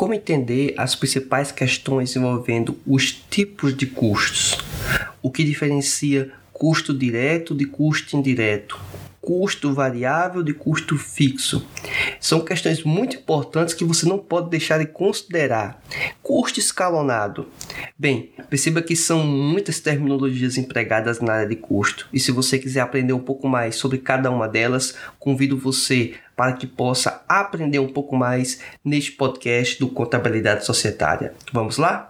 Como entender as principais questões envolvendo os tipos de custos? O que diferencia custo direto de custo indireto? custo variável de custo fixo. São questões muito importantes que você não pode deixar de considerar. Custo escalonado. Bem, perceba que são muitas terminologias empregadas na área de custo. E se você quiser aprender um pouco mais sobre cada uma delas, convido você para que possa aprender um pouco mais neste podcast do Contabilidade Societária. Vamos lá?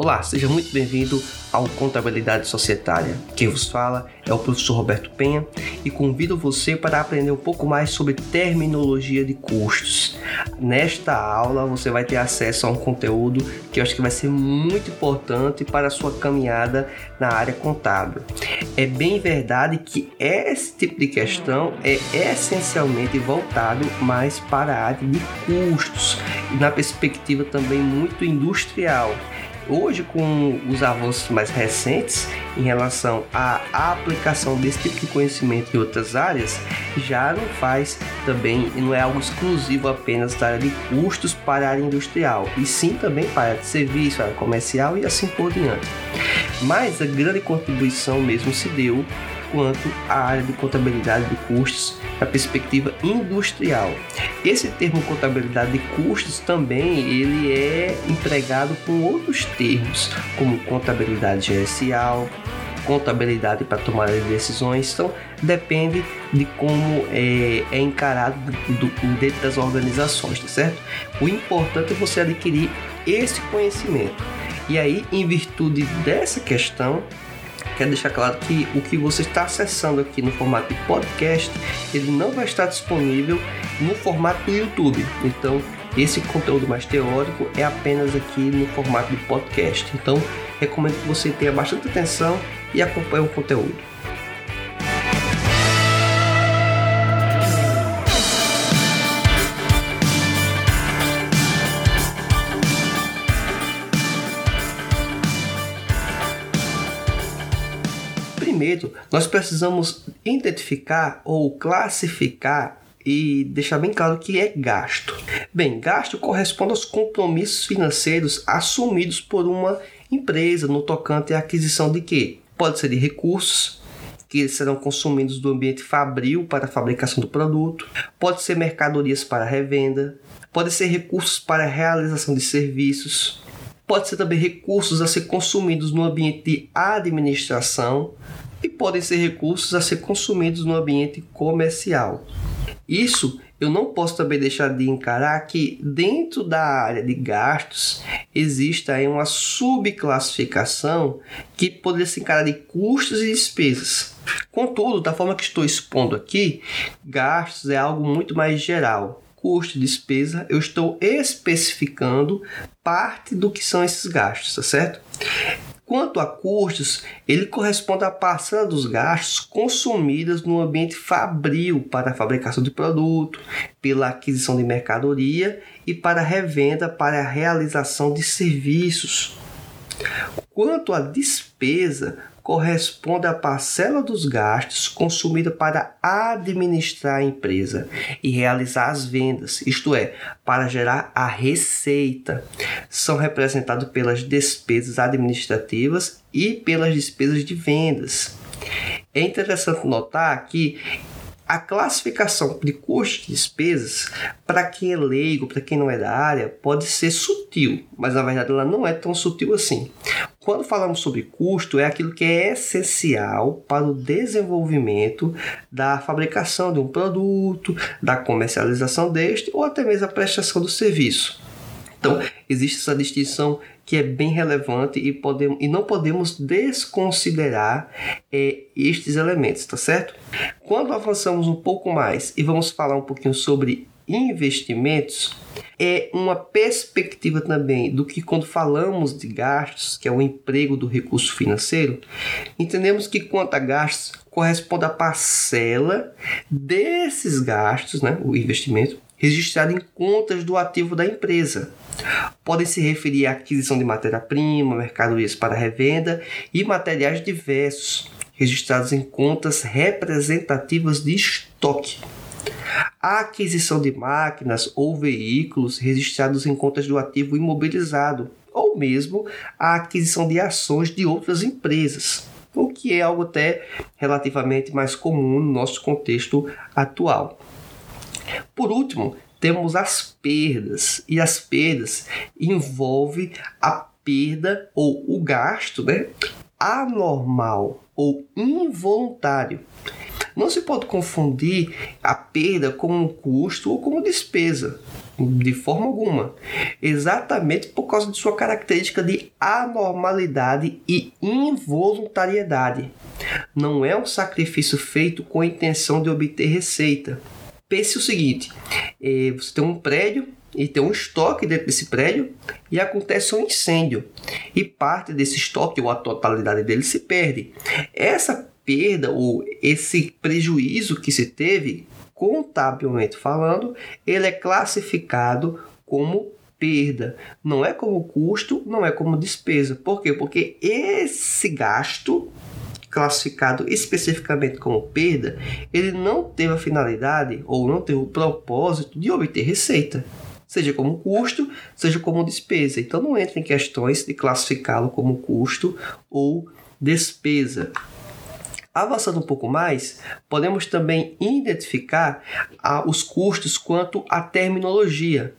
Olá, seja muito bem-vindo ao Contabilidade Societária. Quem vos fala é o professor Roberto Penha e convido você para aprender um pouco mais sobre terminologia de custos. Nesta aula você vai ter acesso a um conteúdo que eu acho que vai ser muito importante para a sua caminhada na área contábil. É bem verdade que esse tipo de questão é essencialmente voltado mais para a área de custos e na perspectiva também muito industrial hoje com os avanços mais recentes em relação à aplicação desse tipo de conhecimento em outras áreas, já não faz também, não é algo exclusivo apenas da área de custos para a área industrial, e sim também para a área de serviço, área comercial e assim por diante. Mas a grande contribuição mesmo se deu quanto à área de contabilidade de custos na perspectiva industrial. Esse termo contabilidade de custos também ele é empregado com outros termos, como contabilidade gerencial, contabilidade para tomar de decisões. Então, depende de como é, é encarado do, do, dentro das organizações, tá certo? O importante é você adquirir esse conhecimento. E aí, em virtude dessa questão, quero deixar claro que o que você está acessando aqui no formato de podcast, ele não vai estar disponível no formato do YouTube. Então, esse conteúdo mais teórico é apenas aqui no formato de podcast. Então, recomendo que você tenha bastante atenção e acompanhe o conteúdo. Primeiro, nós precisamos identificar ou classificar e deixar bem claro que é gasto. Bem, gasto corresponde aos compromissos financeiros assumidos por uma empresa no tocante à aquisição de quê? Pode ser de recursos, que serão consumidos do ambiente fabril para a fabricação do produto, pode ser mercadorias para revenda, pode ser recursos para realização de serviços, pode ser também recursos a ser consumidos no ambiente de administração, e podem ser recursos a ser consumidos no ambiente comercial. Isso eu não posso também deixar de encarar que dentro da área de gastos existe aí uma subclassificação que poderia se encarar de custos e despesas. Contudo, da forma que estou expondo aqui, gastos é algo muito mais geral. Custo e despesa, eu estou especificando parte do que são esses gastos, tá certo? Quanto a custos, ele corresponde à parcela dos gastos consumidas no ambiente fabril para a fabricação de produto, pela aquisição de mercadoria e para a revenda para a realização de serviços. Quanto à despesa, corresponde à parcela dos gastos consumida para administrar a empresa e realizar as vendas, isto é, para gerar a receita. São representados pelas despesas administrativas e pelas despesas de vendas. É interessante notar que a classificação de custos e despesas, para quem é leigo, para quem não é da área, pode ser sutil, mas na verdade ela não é tão sutil assim. Quando falamos sobre custo, é aquilo que é essencial para o desenvolvimento da fabricação de um produto, da comercialização deste ou até mesmo a prestação do serviço. Então, existe essa distinção que é bem relevante e, podemos, e não podemos desconsiderar é, estes elementos, tá certo? Quando avançamos um pouco mais e vamos falar um pouquinho sobre investimentos, é uma perspectiva também do que quando falamos de gastos, que é o emprego do recurso financeiro, entendemos que quanto a gastos corresponde à parcela desses gastos, né, o investimento, registrado em contas do ativo da empresa. Podem se referir à aquisição de matéria-prima, mercadorias para revenda e materiais diversos, registrados em contas representativas de estoque. A aquisição de máquinas ou veículos registrados em contas do ativo imobilizado, ou mesmo a aquisição de ações de outras empresas, o que é algo até relativamente mais comum no nosso contexto atual. Por último, temos as perdas, e as perdas envolvem a perda ou o gasto né, anormal ou involuntário. Não se pode confundir a perda com um custo ou como despesa, de forma alguma, exatamente por causa de sua característica de anormalidade e involuntariedade. Não é um sacrifício feito com a intenção de obter receita. Pense o seguinte: é, você tem um prédio e tem um estoque dentro desse prédio e acontece um incêndio e parte desse estoque ou a totalidade dele se perde. Essa perda ou esse prejuízo que se teve, contabilmente falando, ele é classificado como perda. Não é como custo, não é como despesa. Por quê? Porque esse gasto classificado especificamente como perda, ele não teve a finalidade ou não teve o propósito de obter receita seja como custo, seja como despesa. Então não entra em questões de classificá-lo como custo ou despesa. Avançando um pouco mais, podemos também identificar ah, os custos quanto à terminologia.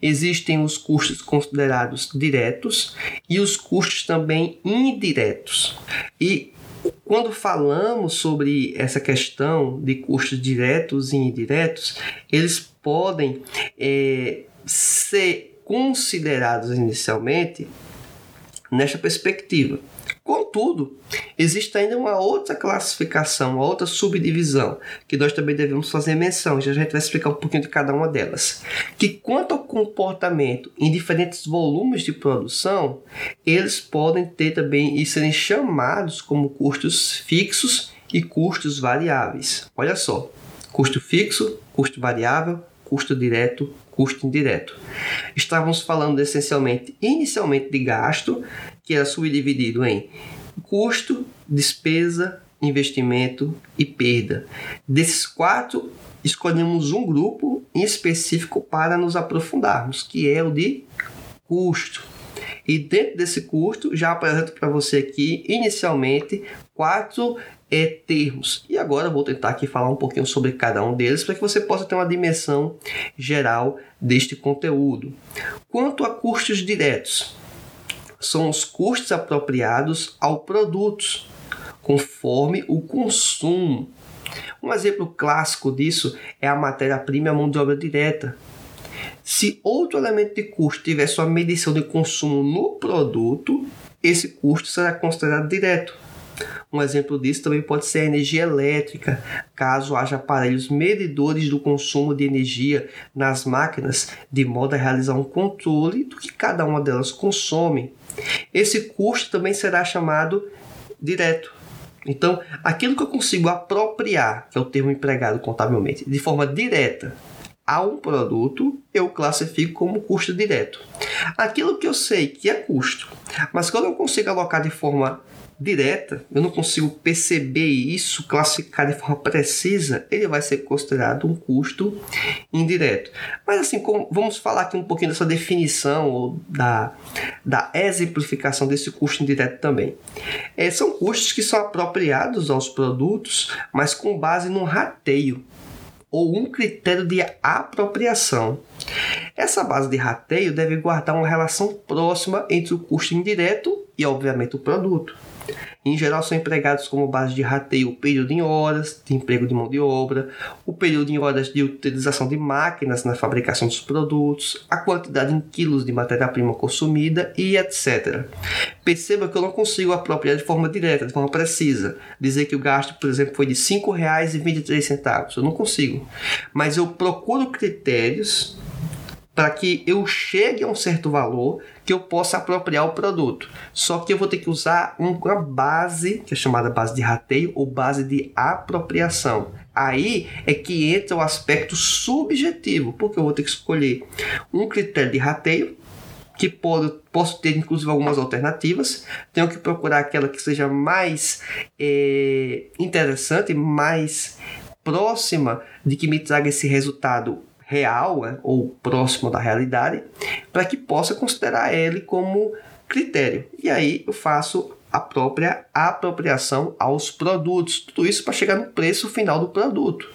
Existem os custos considerados diretos e os custos também indiretos. E quando falamos sobre essa questão de custos diretos e indiretos, eles podem é, ser considerados inicialmente nesta perspectiva. Contudo, existe ainda uma outra classificação, uma outra subdivisão, que nós também devemos fazer menção, já a gente vai explicar um pouquinho de cada uma delas. Que quanto ao comportamento em diferentes volumes de produção, eles podem ter também e serem chamados como custos fixos e custos variáveis. Olha só, custo fixo, custo variável, custo direto, custo indireto. Estávamos falando essencialmente, inicialmente, de gasto, que era subdividido em custo, despesa, investimento e perda. Desses quatro, escolhemos um grupo em específico para nos aprofundarmos, que é o de custo. E dentro desse custo, já apresento para você aqui, inicialmente, quatro é, termos. E agora vou tentar aqui falar um pouquinho sobre cada um deles para que você possa ter uma dimensão geral deste conteúdo. Quanto a custos diretos, são os custos apropriados ao produto, conforme o consumo. Um exemplo clássico disso é a matéria-prima e a mão de obra direta. Se outro elemento de custo tiver sua medição de consumo no produto, esse custo será considerado direto. Um exemplo disso também pode ser a energia elétrica, caso haja aparelhos medidores do consumo de energia nas máquinas, de modo a realizar um controle do que cada uma delas consome. Esse custo também será chamado direto. Então, aquilo que eu consigo apropriar, que é o termo empregado contabilmente, de forma direta a um produto, eu classifico como custo direto. Aquilo que eu sei que é custo, mas quando eu consigo alocar de forma direta, eu não consigo perceber isso, classificar de forma precisa, ele vai ser considerado um custo indireto. Mas assim, como, vamos falar aqui um pouquinho dessa definição ou da, da exemplificação desse custo indireto também. É, são custos que são apropriados aos produtos, mas com base no rateio ou um critério de apropriação. Essa base de rateio deve guardar uma relação próxima entre o custo indireto e, obviamente, o produto. Em geral, são empregados como base de rateio o período em horas de emprego de mão de obra, o período em horas de utilização de máquinas na fabricação dos produtos, a quantidade em quilos de matéria-prima consumida e etc. Perceba que eu não consigo apropriar de forma direta, de forma precisa, dizer que o gasto, por exemplo, foi de R$ 5,23. Eu não consigo. Mas eu procuro critérios para que eu chegue a um certo valor que eu possa apropriar o produto. Só que eu vou ter que usar uma base, que é chamada base de rateio ou base de apropriação. Aí é que entra o aspecto subjetivo, porque eu vou ter que escolher um critério de rateio que pode, posso ter inclusive algumas alternativas. Tenho que procurar aquela que seja mais é, interessante, mais próxima de que me traga esse resultado real né, ou próximo da realidade, para que possa considerar ele como critério. E aí eu faço a própria apropriação aos produtos. Tudo isso para chegar no preço final do produto.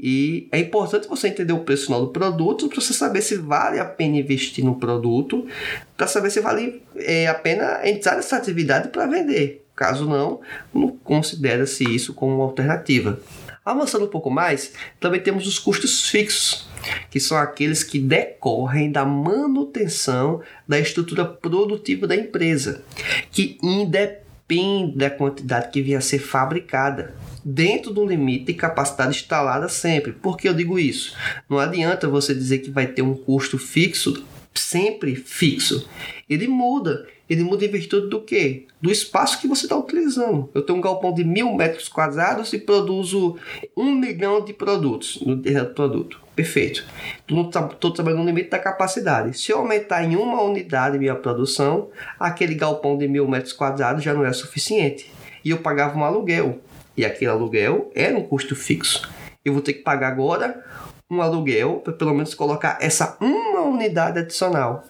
E é importante você entender o preço final do produto para você saber se vale a pena investir no produto, para saber se vale é, a pena entrar nessa atividade para vender. Caso não, não considera-se isso como uma alternativa. Avançando um pouco mais, também temos os custos fixos, que são aqueles que decorrem da manutenção da estrutura produtiva da empresa, que independe da quantidade que vier a ser fabricada, dentro do limite de capacidade instalada sempre. Por que eu digo isso? Não adianta você dizer que vai ter um custo fixo sempre fixo. Ele muda. Ele muda em virtude do quê? Do espaço que você está utilizando. Eu tenho um galpão de mil metros quadrados e produzo um milhão de produtos no produto. Perfeito. Estou trabalhando no limite da capacidade. Se eu aumentar em uma unidade minha produção, aquele galpão de mil metros quadrados já não é suficiente. E eu pagava um aluguel. E aquele aluguel era um custo fixo. Eu vou ter que pagar agora um aluguel para pelo menos colocar essa uma unidade adicional.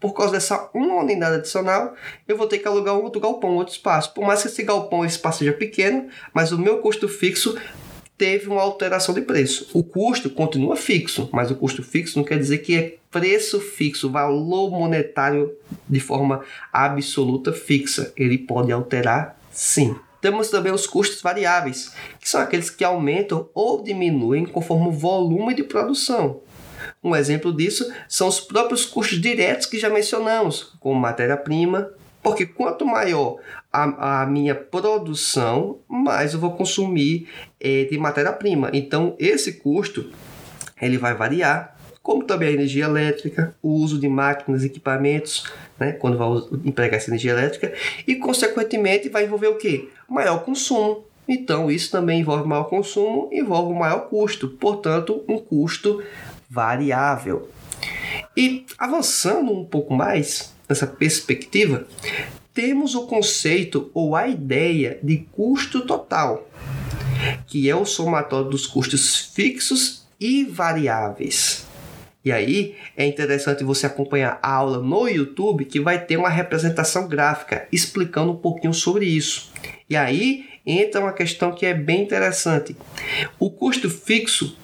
Por causa dessa uma unidade adicional, eu vou ter que alugar um outro galpão, outro espaço. Por mais que esse galpão, esse espaço seja pequeno, mas o meu custo fixo teve uma alteração de preço. O custo continua fixo, mas o custo fixo não quer dizer que é preço fixo, valor monetário de forma absoluta fixa. Ele pode alterar sim. Temos também os custos variáveis, que são aqueles que aumentam ou diminuem conforme o volume de produção. Um exemplo disso são os próprios custos diretos que já mencionamos, como matéria-prima, porque quanto maior a, a, minha produção, mais eu vou consumir é, de matéria-prima. Então, esse custo ele vai variar como também a energia elétrica, o uso de máquinas, equipamentos, né, quando vai empregar essa energia elétrica, e consequentemente vai envolver o que? Maior consumo. Então isso também envolve maior consumo, envolve um maior custo, portanto, um custo variável. E avançando um pouco mais nessa perspectiva, temos o conceito ou a ideia de custo total, que é o somatório dos custos fixos e variáveis. E aí é interessante você acompanhar a aula no YouTube que vai ter uma representação gráfica explicando um pouquinho sobre isso. E aí entra uma questão que é bem interessante. O custo fixo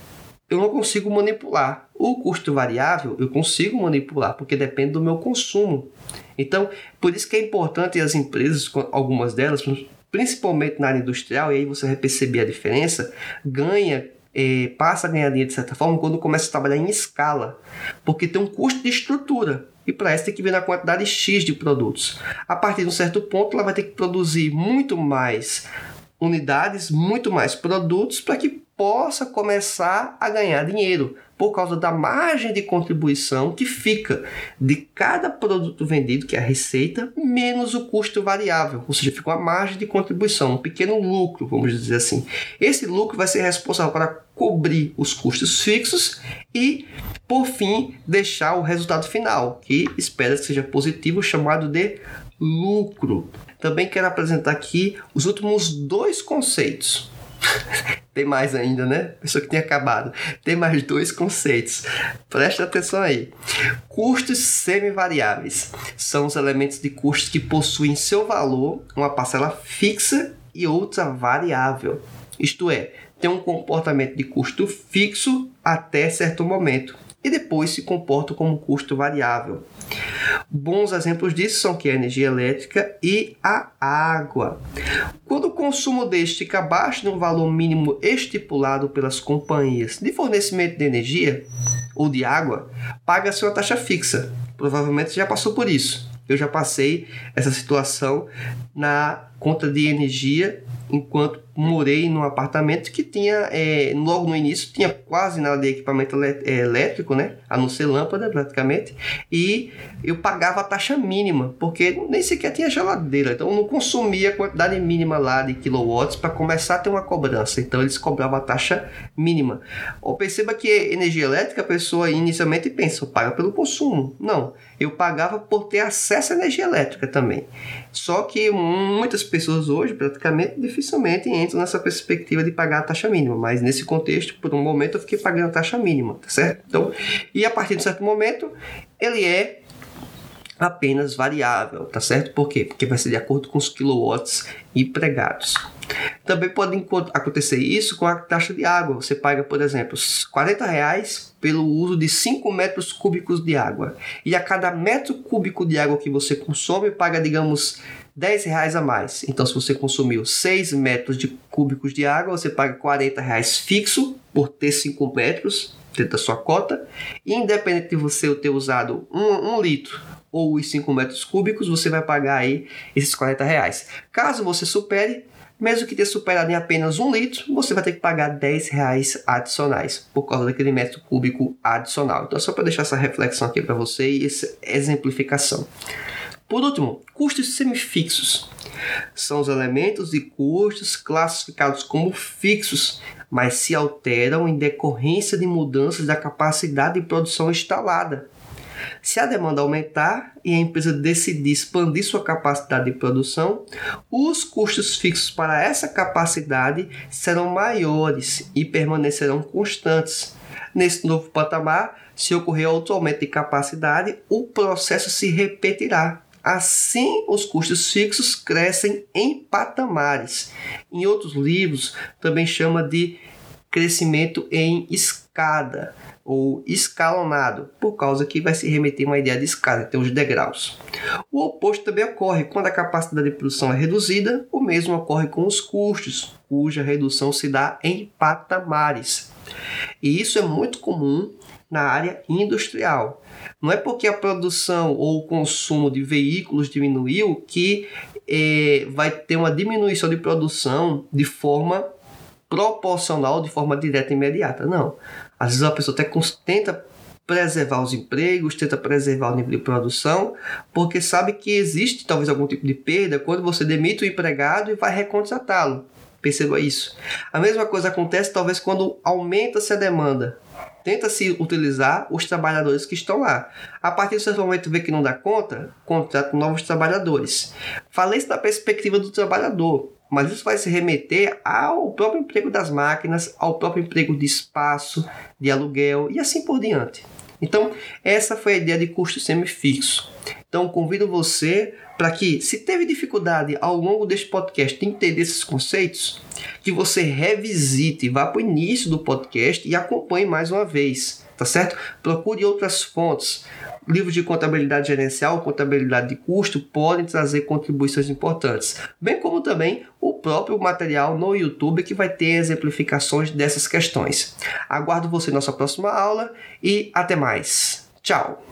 eu não consigo manipular. O custo variável eu consigo manipular porque depende do meu consumo. Então, por isso que é importante as empresas, algumas delas, principalmente na área industrial, e aí você vai perceber a diferença, ganha é, passa a ganhar dinheiro de certa forma quando começa a trabalhar em escala, porque tem um custo de estrutura. E para isso tem que vir na quantidade X de produtos. A partir de um certo ponto, ela vai ter que produzir muito mais unidades, muito mais produtos para que possa começar a ganhar dinheiro por causa da margem de contribuição que fica de cada produto vendido, que é a receita, menos o custo variável, ou seja, fica uma margem de contribuição, um pequeno lucro, vamos dizer assim. Esse lucro vai ser responsável para cobrir os custos fixos e, por fim, deixar o resultado final, que espera que seja positivo, chamado de lucro. Também quero apresentar aqui os últimos dois conceitos tem mais ainda, né? Pensou que tinha acabado. Tem mais dois conceitos. Presta atenção aí. Custos semivariáveis são os elementos de custos que possuem seu valor uma parcela fixa e outra variável. Isto é, tem um comportamento de custo fixo até certo momento e depois se comportam como custo variável. Bons exemplos disso são que a energia elétrica e a água. Quando consumo deste fica abaixo de um valor mínimo estipulado pelas companhias de fornecimento de energia ou de água, paga-se uma taxa fixa. Provavelmente já passou por isso. Eu já passei essa situação na conta de energia enquanto morei num apartamento que tinha, é, logo no início, tinha quase nada de equipamento é, elétrico, né? A não ser lâmpada, praticamente. E eu pagava a taxa mínima, porque nem sequer tinha geladeira. Então eu não consumia a quantidade mínima lá de kilowatts para começar a ter uma cobrança. Então eles cobravam a taxa mínima. Ou perceba que energia elétrica, a pessoa inicialmente pensa, paga pelo consumo. Não, eu pagava por ter acesso à energia elétrica também. Só que muitas pessoas hoje, praticamente, dificilmente entram nessa perspectiva de pagar a taxa mínima, mas nesse contexto, por um momento, eu fiquei pagando a taxa mínima, tá certo? Então, e a partir de um certo momento, ele é apenas variável, tá certo? Por quê? Porque vai ser de acordo com os kilowatts empregados. Também pode acontecer isso com a taxa de água. Você paga, por exemplo, 40 reais pelo uso de 5 metros cúbicos de água. E a cada metro cúbico de água que você consome, paga, digamos, 10 reais a mais. Então, se você consumiu 6 metros de cúbicos de água, você paga 40 reais fixo por ter 5 metros dentro da sua cota. Independente de você ter usado 1 um, um litro ou os 5 metros cúbicos, você vai pagar aí esses 40 reais. Caso você supere, mesmo que tenha superado em apenas um litro, você vai ter que pagar 10 reais adicionais por causa daquele metro cúbico adicional. Então, só para deixar essa reflexão aqui para você e essa exemplificação. Por último, custos semifixos. São os elementos e custos classificados como fixos, mas se alteram em decorrência de mudanças da capacidade de produção instalada. Se a demanda aumentar e a empresa decidir expandir sua capacidade de produção, os custos fixos para essa capacidade serão maiores e permanecerão constantes. Nesse novo patamar, se ocorrer outro aumento de capacidade, o processo se repetirá. Assim, os custos fixos crescem em patamares. Em outros livros, também chama de crescimento em escada ou escalonado, por causa que vai se remeter a uma ideia de escada, tem os degraus. O oposto também ocorre quando a capacidade de produção é reduzida, o mesmo ocorre com os custos, cuja redução se dá em patamares. E isso é muito comum na área industrial. Não é porque a produção ou o consumo de veículos diminuiu que eh, vai ter uma diminuição de produção de forma proporcional, de forma direta e imediata. Não. Às vezes a pessoa até tenta preservar os empregos, tenta preservar o nível de produção, porque sabe que existe talvez algum tipo de perda quando você demite o empregado e vai recontratá-lo. Perceba isso. A mesma coisa acontece talvez quando aumenta-se a demanda. Tenta-se utilizar os trabalhadores que estão lá. A partir desse momento vê que não dá conta, contrata novos trabalhadores. Falei isso da perspectiva do trabalhador mas isso vai se remeter ao próprio emprego das máquinas, ao próprio emprego de espaço, de aluguel e assim por diante. Então, essa foi a ideia de custo semifixo. Então, convido você para que, se teve dificuldade ao longo deste podcast de entender esses conceitos, que você revisite, vá para o início do podcast e acompanhe mais uma vez, tá certo? Procure outras fontes livros de contabilidade gerencial, contabilidade de custo podem trazer contribuições importantes, bem como também o próprio material no YouTube que vai ter exemplificações dessas questões. Aguardo você na nossa próxima aula e até mais. Tchau!